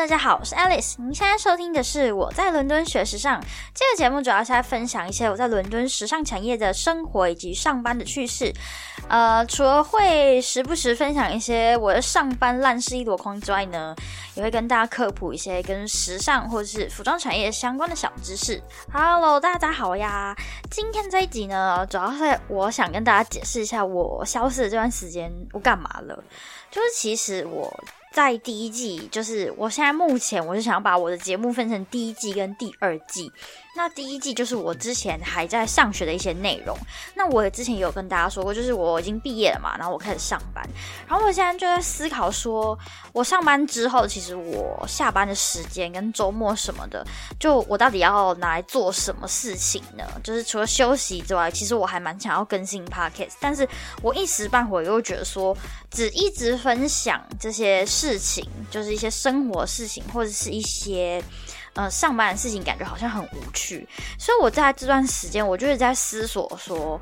大家好，我是 Alice。您现在收听的是我在伦敦学时尚这个节目，主要是来分享一些我在伦敦时尚产业的生活以及上班的趣事。呃，除了会时不时分享一些我的上班烂事一箩筐之外呢，也会跟大家科普一些跟时尚或者是服装产业相关的小知识。Hello，大家好呀！今天这一集呢，主要是我想跟大家解释一下我消失的这段时间我干嘛了。就是其实我。在第一季，就是我现在目前，我是想要把我的节目分成第一季跟第二季。那第一季就是我之前还在上学的一些内容。那我之前有跟大家说过，就是我已经毕业了嘛，然后我开始上班。然后我现在就在思考，说我上班之后，其实我下班的时间跟周末什么的，就我到底要拿来做什么事情呢？就是除了休息之外，其实我还蛮想要更新 podcast，但是我一时半会又觉得说，只一直分享这些事情，就是一些生活事情或者是一些。呃，上班的事情感觉好像很无趣，所以我在这段时间，我就是在思索说，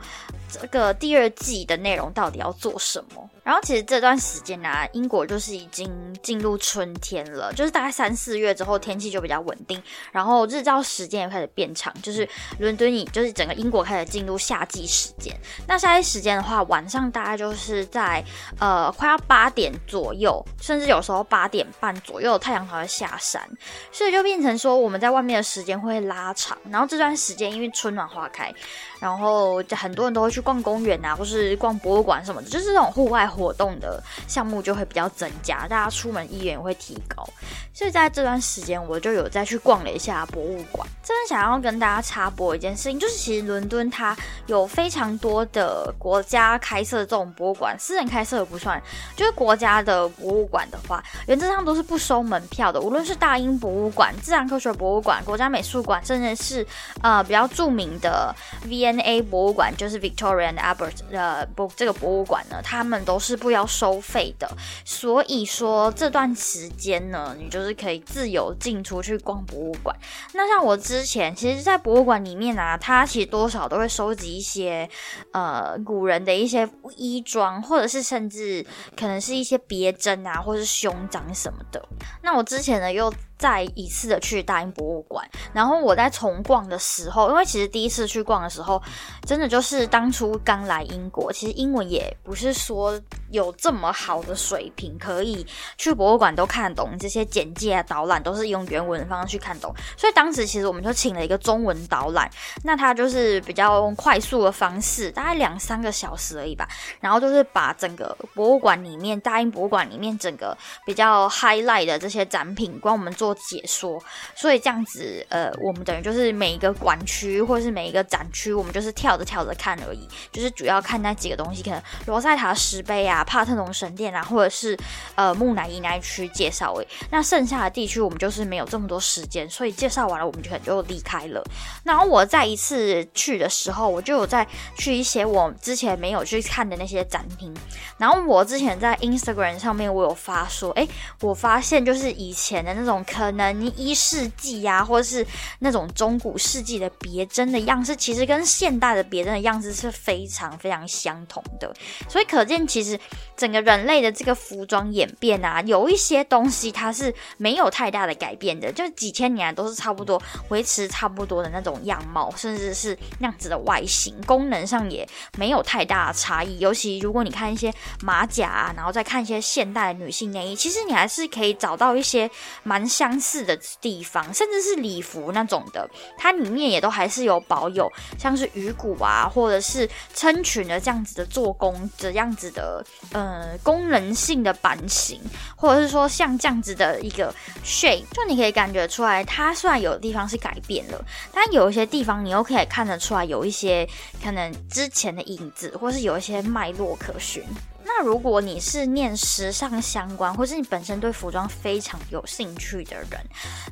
这个第二季的内容到底要做什么。然后其实这段时间呢，英国就是已经进入春天了，就是大概三四月之后天气就比较稳定，然后日照时间也开始变长，就是伦敦以就是整个英国开始进入夏季时间。那夏季时间的话，晚上大概就是在呃快要八点左右，甚至有时候八点半左右太阳才会下山，所以就变成说我们在外面的时间会拉长。然后这段时间因为春暖花开，然后很多人都会去逛公园啊，或是逛博物馆什么的，就是这种户外。活动的项目就会比较增加，大家出门意愿也会提高，所以在这段时间我就有再去逛了一下博物馆。真的想要跟大家插播一件事情，就是其实伦敦它有非常多的国家开设的这种博物馆，私人开设的不算。就是国家的博物馆的话，原则上都是不收门票的，无论是大英博物馆、自然科学博物馆、国家美术馆，甚至是呃比较著名的 V&A 博物馆，就是 Victoria and Albert 的博这个博物馆呢，他们都是。是不要收费的，所以说这段时间呢，你就是可以自由进出去逛博物馆。那像我之前，其实，在博物馆里面啊，它其实多少都会收集一些呃古人的一些衣装，或者是甚至可能是一些别针啊，或者是胸章什么的。那我之前呢又。再一次的去大英博物馆，然后我在重逛的时候，因为其实第一次去逛的时候，真的就是当初刚来英国，其实英文也不是说有这么好的水平，可以去博物馆都看得懂这些简介啊、导览都是用原文的方式去看懂，所以当时其实我们就请了一个中文导览，那他就是比较快速的方式，大概两三个小时而已吧，然后就是把整个博物馆里面大英博物馆里面整个比较 highlight 的这些展品，帮我们做。解说，所以这样子，呃，我们等于就是每一个馆区或是每一个展区，我们就是跳着跳着看而已，就是主要看那几个东西，可能罗塞塔石碑啊、帕特农神殿啊，或者是呃木乃伊那一区介绍诶。那剩下的地区我们就是没有这么多时间，所以介绍完了我们就可能就离开了。然后我再一次去的时候，我就有再去一些我之前没有去看的那些展厅。然后我之前在 Instagram 上面我有发说，哎，我发现就是以前的那种。可能一世纪呀，或者是那种中古世纪的别针的样式，其实跟现代的别针的样式是非常非常相同的。所以可见，其实整个人类的这个服装演变啊，有一些东西它是没有太大的改变的，就几千年都是差不多维持差不多的那种样貌，甚至是那样子的外形，功能上也没有太大的差异。尤其如果你看一些马甲啊，然后再看一些现代女性内衣，其实你还是可以找到一些蛮。相似的地方，甚至是礼服那种的，它里面也都还是有保有像是鱼骨啊，或者是撑裙的这样子的做工，这样子的呃功能性的版型，或者是说像这样子的一个 shape，就你可以感觉出来，它虽然有的地方是改变了，但有一些地方你又可以看得出来有一些可能之前的影子，或是有一些脉络可循。那如果你是念时尚相关，或是你本身对服装非常有兴趣的人，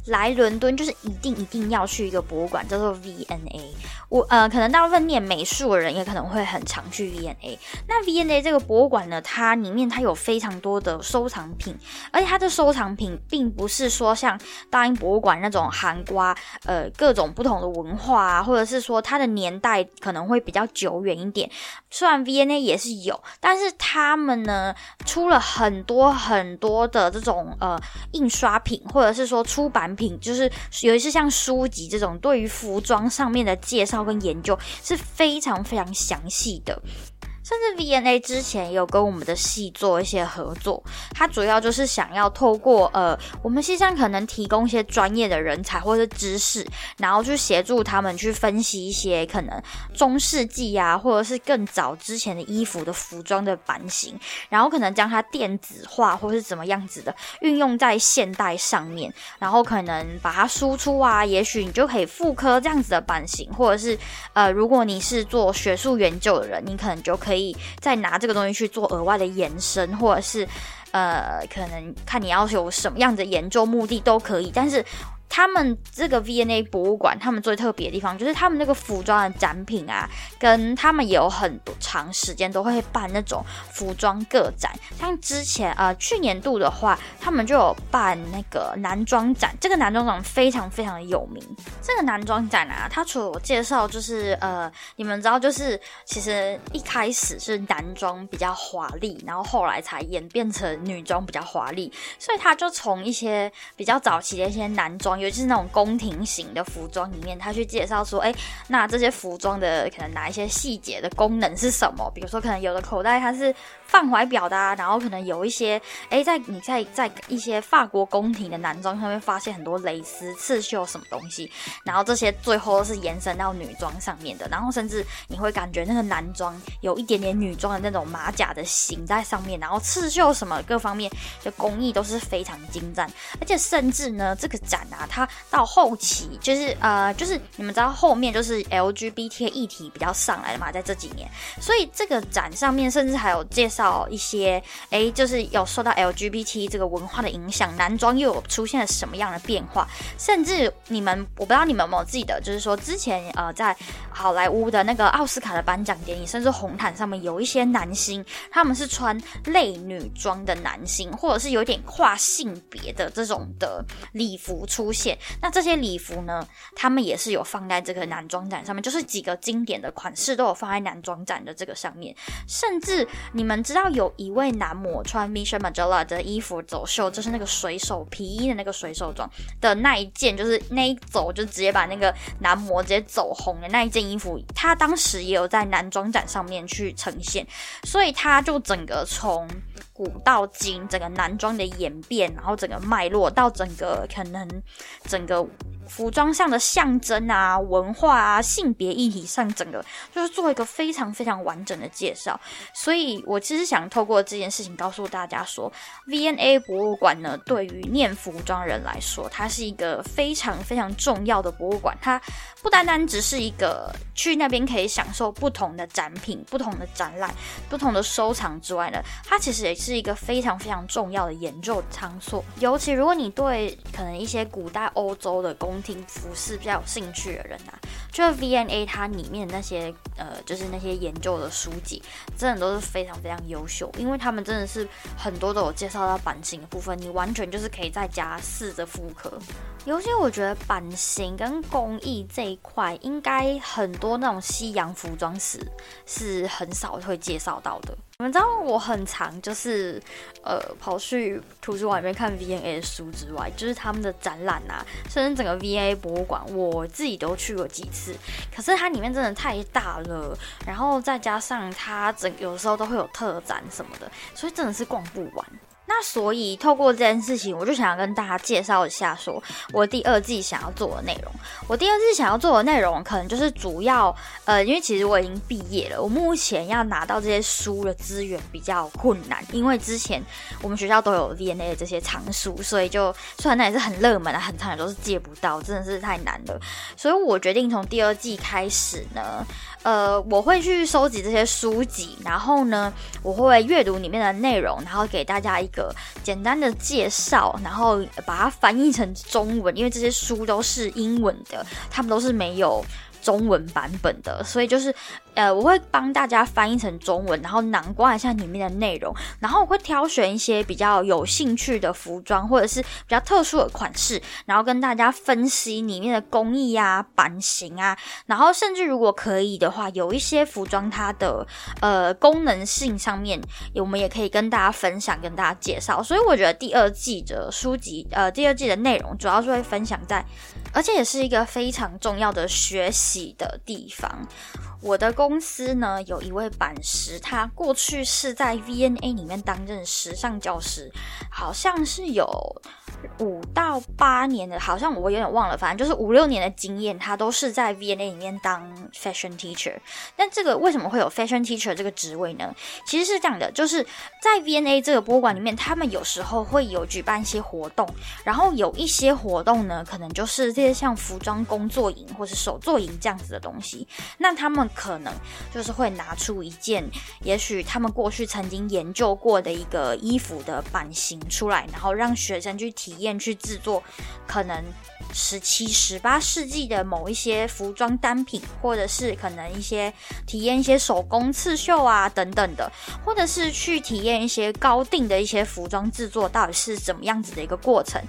来伦敦就是一定一定要去一个博物馆，叫做 V N A。我呃，可能大部分念美术的人也可能会很常去 V N A。那 V N A 这个博物馆呢，它里面它有非常多的收藏品，而且它的收藏品并不是说像大英博物馆那种含瓜呃各种不同的文化啊，或者是说它的年代可能会比较久远一点。虽然 V N A 也是有，但是它他们呢出了很多很多的这种呃印刷品，或者是说出版品，就是尤其是像书籍这种，对于服装上面的介绍跟研究是非常非常详细的。甚至 VNA 之前也有跟我们的系做一些合作，它主要就是想要透过呃，我们系上可能提供一些专业的人才或者知识，然后去协助他们去分析一些可能中世纪啊，或者是更早之前的衣服的服装的版型，然后可能将它电子化或是怎么样子的运用在现代上面，然后可能把它输出啊，也许你就可以复刻这样子的版型，或者是呃，如果你是做学术研究的人，你可能就可以。可以再拿这个东西去做额外的延伸，或者是呃，可能看你要有什么样的研究目的都可以，但是。他们这个 VNA 博物馆，他们最特别的地方就是他们那个服装的展品啊，跟他们也有很多长时间都会办那种服装个展。像之前呃去年度的话，他们就有办那个男装展，这个男装展非常非常的有名。这个男装展啊，它除了我介绍，就是呃你们知道，就是其实一开始是男装比较华丽，然后后来才演变成女装比较华丽，所以他就从一些比较早期的一些男装。尤其是那种宫廷型的服装里面，他去介绍说，哎，那这些服装的可能哪一些细节的功能是什么？比如说，可能有的口袋它是放怀表的，啊，然后可能有一些，哎，在你在在一些法国宫廷的男装上面发现很多蕾丝、刺绣什么东西，然后这些最后是延伸到女装上面的，然后甚至你会感觉那个男装有一点点女装的那种马甲的形在上面，然后刺绣什么各方面的工艺都是非常精湛，而且甚至呢，这个展啊。它到后期就是呃，就是你们知道后面就是 LGBT 议题比较上来了嘛，在这几年，所以这个展上面甚至还有介绍一些，哎，就是有受到 LGBT 这个文化的影响，男装又有出现了什么样的变化，甚至你们我不知道你们有没有记得，就是说之前呃在好莱坞的那个奥斯卡的颁奖典礼，甚至红毯上面有一些男星，他们是穿类女装的男星，或者是有点跨性别的这种的礼服出。现那这些礼服呢？他们也是有放在这个男装展上面，就是几个经典的款式都有放在男装展的这个上面。甚至你们知道有一位男模穿 Michelle m a g e l l a 的衣服走秀，就是那个水手皮衣的那个水手装的那一件，就是那一走就直接把那个男模直接走红的那一件衣服，他当时也有在男装展上面去呈现，所以他就整个从。古到今，整个男装的演变，然后整个脉络到整个可能整个服装上的象征啊、文化啊、性别议题上，整个就是做一个非常非常完整的介绍。所以我其实想透过这件事情告诉大家说，V&A 博物馆呢，对于念服装人来说，它是一个非常非常重要的博物馆。它不单单只是一个去那边可以享受不同的展品、不同的展览、不同的收藏之外呢，它其实也是。一个非常非常重要的研究场所，尤其如果你对可能一些古代欧洲的工宫廷服饰比较有兴趣的人啊，就是 V&A 它里面那些呃，就是那些研究的书籍，真的都是非常非常优秀，因为他们真的是很多都有介绍到版型的部分，你完全就是可以在家试着复刻。尤其我觉得版型跟工艺这一块，应该很多那种西洋服装史是很少会介绍到的。你们知道我很常就是，呃，跑去图书馆里面看 V N A 的书之外，就是他们的展览啊，甚至整个 V&A 博物馆，我自己都去过几次。可是它里面真的太大了，然后再加上它整有时候都会有特展什么的，所以真的是逛不完。那所以透过这件事情，我就想要跟大家介绍一下，说我第二季想要做的内容。我第二季想要做的内容，可能就是主要，呃，因为其实我已经毕业了，我目前要拿到这些书的资源比较困难，因为之前我们学校都有 V&A 的这些藏书，所以就虽然那也是很热门的，很长也都是借不到，真的是太难了。所以我决定从第二季开始呢。呃，我会去收集这些书籍，然后呢，我会阅读里面的内容，然后给大家一个简单的介绍，然后把它翻译成中文，因为这些书都是英文的，他们都是没有中文版本的，所以就是呃，我会帮大家翻译成中文，然后囊括一下里面的内容，然后我会挑选一些比较有兴趣的服装，或者是比较特殊的款式，然后跟大家分析里面的工艺啊、版型啊，然后甚至如果可以的话，有一些服装它的呃功能性上面，我们也可以跟大家分享、跟大家介绍。所以我觉得第二季的书籍，呃，第二季的内容主要是会分享在。而且也是一个非常重要的学习的地方。我的公司呢，有一位版师，他过去是在 VNA 里面担任时尚教师，好像是有。五到八年的，好像我有点忘了，反正就是五六年的经验，他都是在 VNA 里面当 fashion teacher。但这个为什么会有 fashion teacher 这个职位呢？其实是这样的，就是在 VNA 这个博物馆里面，他们有时候会有举办一些活动，然后有一些活动呢，可能就是这些像服装工作营或是手作营这样子的东西。那他们可能就是会拿出一件，也许他们过去曾经研究过的一个衣服的版型出来，然后让学生去体验去制作，可能十七、十八世纪的某一些服装单品，或者是可能一些体验一些手工刺绣啊等等的，或者是去体验一些高定的一些服装制作到底是怎么样子的一个过程，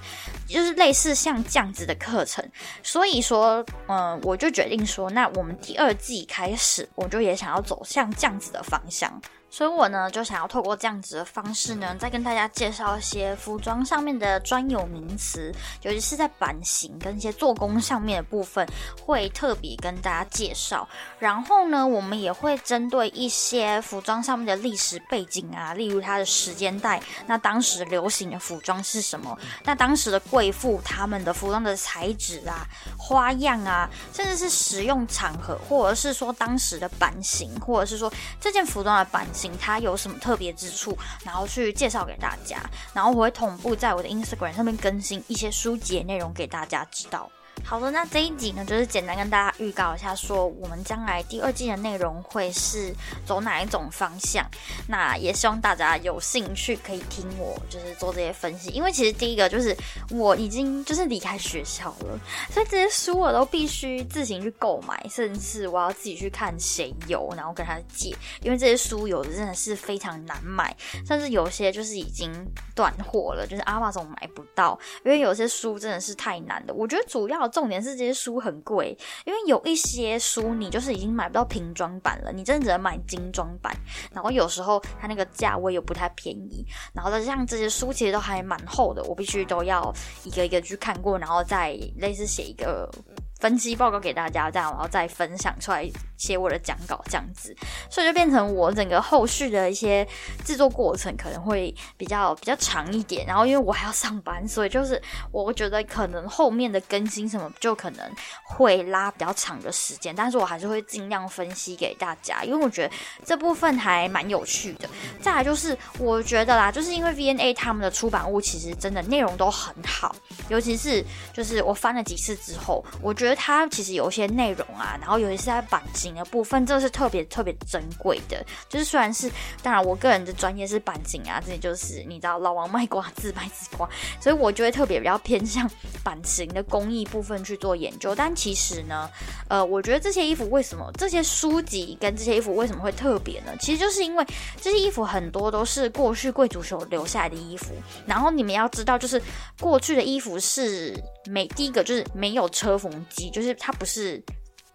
就是类似像这样子的课程。所以说，嗯，我就决定说，那我们第二季开开始，我就也想要走向这样子的方向。所以我呢，就想要透过这样子的方式呢，再跟大家介绍一些服装上面的专有名词，尤其是在版型跟一些做工上面的部分，会特别跟大家介绍。然后呢，我们也会针对一些服装上面的历史背景啊，例如它的时间带，那当时流行的服装是什么？那当时的贵妇他们的服装的材质啊、花样啊，甚至是使用场合，或者是说当时的版型，或者是说这件服装的版。它有什么特别之处，然后去介绍给大家，然后我会同步在我的 Instagram 上面更新一些书籍内容给大家知道。好的，那这一集呢，就是简单跟大家预告一下，说我们将来第二季的内容会是走哪一种方向。那也希望大家有兴趣可以听我就是做这些分析，因为其实第一个就是我已经就是离开学校了，所以这些书我都必须自行去购买，甚至我要自己去看谁有，然后跟他借，因为这些书有的真的是非常难买，甚至有些就是已经断货了，就是阿玛总买不到，因为有些书真的是太难了。我觉得主要。重点是这些书很贵，因为有一些书你就是已经买不到瓶装版了，你真的只能买精装版。然后有时候它那个价位又不太便宜。然后呢，像这些书其实都还蛮厚的，我必须都要一个一个去看过，然后再类似写一个。分析报告给大家，这样然后再分享出来写我的讲稿这样子，所以就变成我整个后续的一些制作过程可能会比较比较长一点。然后因为我还要上班，所以就是我觉得可能后面的更新什么就可能会拉比较长的时间，但是我还是会尽量分析给大家，因为我觉得这部分还蛮有趣的。再来就是我觉得啦，就是因为 VNA 他们的出版物其实真的内容都很好，尤其是就是我翻了几次之后，我觉得。它其实有一些内容啊，然后尤其是在版型的部分，这是特别特别珍贵的。就是虽然是，当然我个人的专业是版型啊，这里就是你知道老王卖瓜自卖自夸，所以我就会特别比较偏向版型的工艺部分去做研究。但其实呢，呃，我觉得这些衣服为什么这些书籍跟这些衣服为什么会特别呢？其实就是因为这些衣服很多都是过去贵族所留下来的衣服，然后你们要知道，就是过去的衣服是没第一个就是没有车缝机。就是它不是。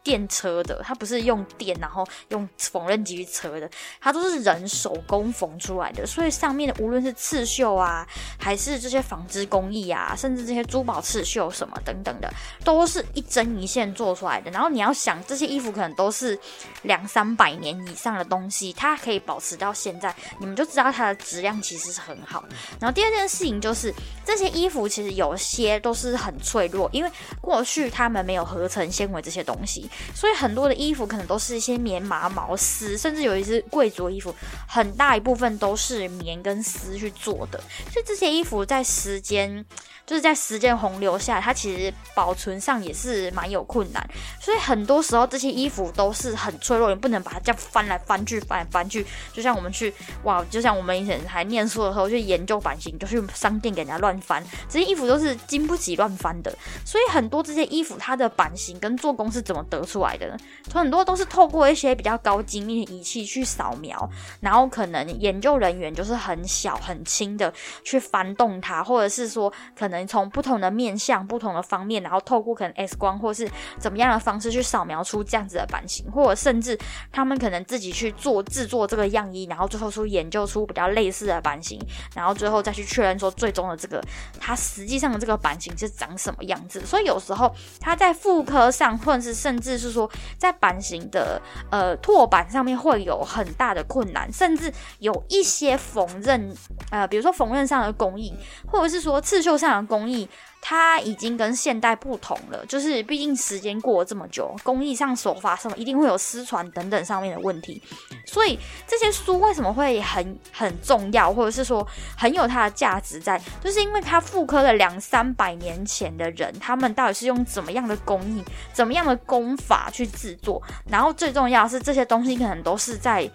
电车的，它不是用电，然后用缝纫机去车的，它都是人手工缝出来的。所以上面的无论是刺绣啊，还是这些纺织工艺啊，甚至这些珠宝刺绣什么等等的，都是一针一线做出来的。然后你要想，这些衣服可能都是两三百年以上的东西，它可以保持到现在，你们就知道它的质量其实是很好。然后第二件事情就是，这些衣服其实有些都是很脆弱，因为过去他们没有合成纤维这些东西。所以很多的衣服可能都是一些棉麻毛丝，甚至有一些贵族衣服，很大一部分都是棉跟丝去做的。所以这些衣服在时间。就是在时间洪流下，它其实保存上也是蛮有困难，所以很多时候这些衣服都是很脆弱，你不能把它这样翻来翻去、翻来翻去。就像我们去哇，就像我们以前还念书的时候去研究版型，就去商店给人家乱翻，这些衣服都是经不起乱翻的。所以很多这些衣服它的版型跟做工是怎么得出来的，很多都是透过一些比较高精密的仪器去扫描，然后可能研究人员就是很小很轻的去翻动它，或者是说可能从不同的面向、不同的方面，然后透过可能 X 光或是怎么样的方式去扫描出这样子的版型，或者甚至他们可能自己去做制作这个样衣，然后最后出研究出比较类似的版型，然后最后再去确认说最终的这个它实际上的这个版型是长什么样子。所以有时候它在妇科上，或者是甚至是说在版型的呃拓版上面会有很大的困难，甚至有一些缝纫呃，比如说缝纫上的工艺，或者是说刺绣上的工艺。它已经跟现代不同了，就是毕竟时间过了这么久，工艺上手法上一定会有失传等等上面的问题，所以这些书为什么会很很重要，或者是说很有它的价值在，就是因为它复刻了两三百年前的人，他们到底是用怎么样的工艺、怎么样的功法去制作，然后最重要是这些东西可能都是在。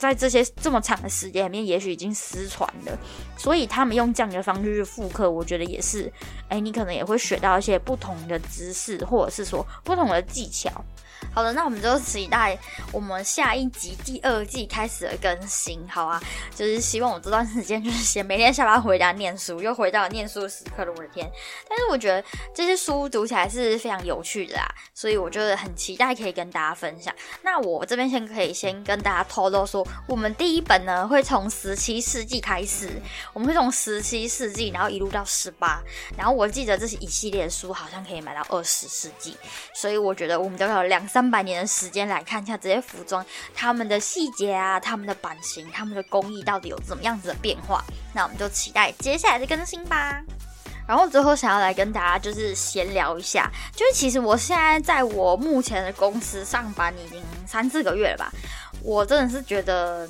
在这些这么长的时间里面，也许已经失传了，所以他们用这样的方式去复刻，我觉得也是，哎，你可能也会学到一些不同的知识，或者是说不同的技巧。好的，那我们就期待我们下一集第二季开始的更新，好啊，就是希望我这段时间就是先每天下班回家念书，又回到念书的时刻了，我的天！但是我觉得这些书读起来是非常有趣的啊，所以我就很期待可以跟大家分享。那我这边先可以先跟大家透露说，我们第一本呢会从十七世纪开始，我们会从十七世纪，然后一路到十八，然后我记得这是一系列的书，好像可以买到二十世纪，所以我觉得我们都有两三。百年的时间来看一下这些服装，他们的细节啊，他们的版型，他们的工艺到底有怎么样子的变化？那我们就期待接下来的更新吧。然后最后想要来跟大家就是闲聊一下，就是其实我现在在我目前的公司上班已经三四个月了吧，我真的是觉得。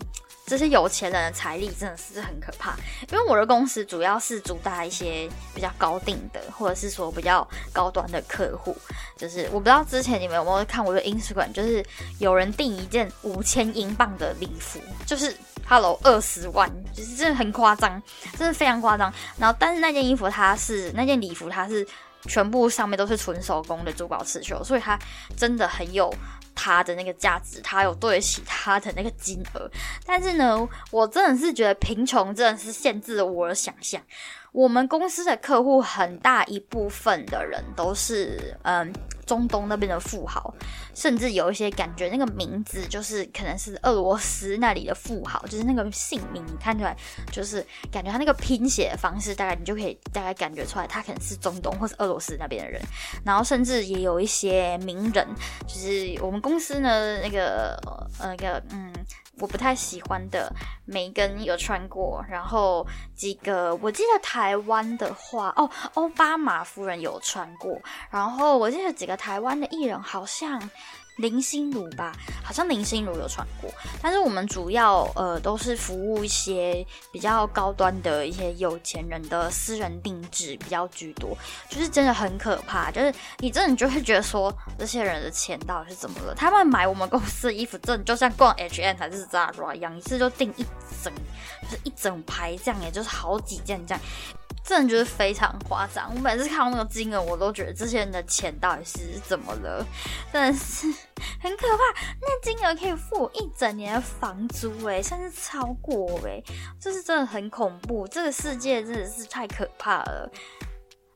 这些有钱人的财力真的是很可怕，因为我的公司主要是主打一些比较高定的，或者是说比较高端的客户。就是我不知道之前你们有没有看我的 Instagram，就是有人订一件五千英镑的礼服，就是 Hello 二十万，就是真的很夸张，真的非常夸张。然后，但是那件衣服它是那件礼服，它是全部上面都是纯手工的珠宝刺绣，所以它真的很有。他的那个价值，他有对得起他的那个金额，但是呢，我真的是觉得贫穷真的是限制了我的想象。我们公司的客户很大一部分的人都是嗯中东那边的富豪，甚至有一些感觉那个名字就是可能是俄罗斯那里的富豪，就是那个姓名你看出来就是感觉他那个拼写的方式，大概你就可以大概感觉出来他可能是中东或是俄罗斯那边的人。然后甚至也有一些名人，就是我们公司呢那个呃那个嗯。我不太喜欢的，梅根有穿过，然后几个我记得台湾的话，哦，奥巴马夫人有穿过，然后我记得几个台湾的艺人好像。林心如吧，好像林心如有穿过，但是我们主要呃都是服务一些比较高端的一些有钱人的私人定制比较居多，就是真的很可怕，就是你真的就会觉得说这些人的钱到底是怎么了？他们买我们公司的衣服，真的就像逛 H M 还是 Zara 一样，一次就订一整，就是一整排这样，也就是好几件这样。真的就是非常夸张，我每次看到那个金额，我都觉得这些人的钱到底是怎么了？真的是很可怕，那金额可以付我一整年的房租诶，甚至超过诶，这是真的很恐怖，这个世界真的是太可怕了。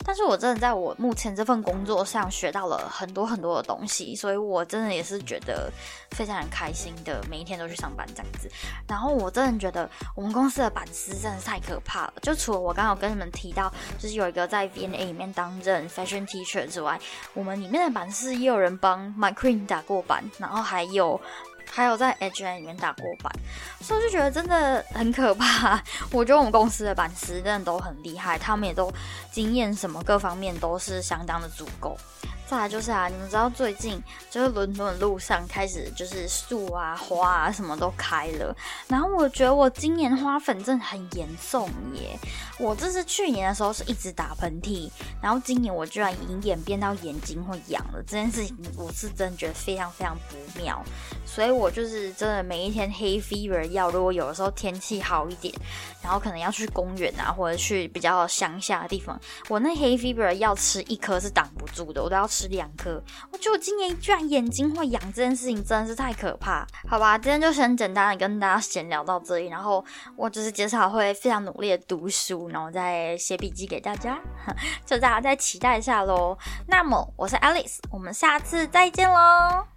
但是我真的在我目前这份工作上学到了很多很多的东西，所以我真的也是觉得非常开心的，每一天都去上班这样子。然后我真的觉得我们公司的版师真的太可怕了，就除了我刚刚跟你们提到，就是有一个在 V N A 里面担任 Fashion Teacher 之外，我们里面的版师也有人帮 My Queen 打过版，然后还有。还有在 H N 里面打过板，所以我就觉得真的很可怕。我觉得我们公司的板师真的都很厉害，他们也都经验什么各方面都是相当的足够。再来就是啊，你们知道最近就是伦敦的路上开始就是树啊花啊什么都开了，然后我觉得我今年花粉症很严重耶。我这是去年的时候是一直打喷嚏，然后今年我居然已经演变到眼睛会痒了，这件事情我是真的觉得非常非常不妙。所以我就是真的每一天黑 fever 药，如果有的时候天气好一点，然后可能要去公园啊或者去比较乡下的地方，我那黑 fever 药吃一颗是挡不住的，我都要。吃两颗。我觉得我今年居然眼睛会痒，这件事情真的是太可怕。好吧，今天就先简单的跟大家闲聊到这里，然后我就是接下来会非常努力的读书，然后再写笔记给大家，就大家再期待一下喽。那么我是 Alice，我们下次再见喽。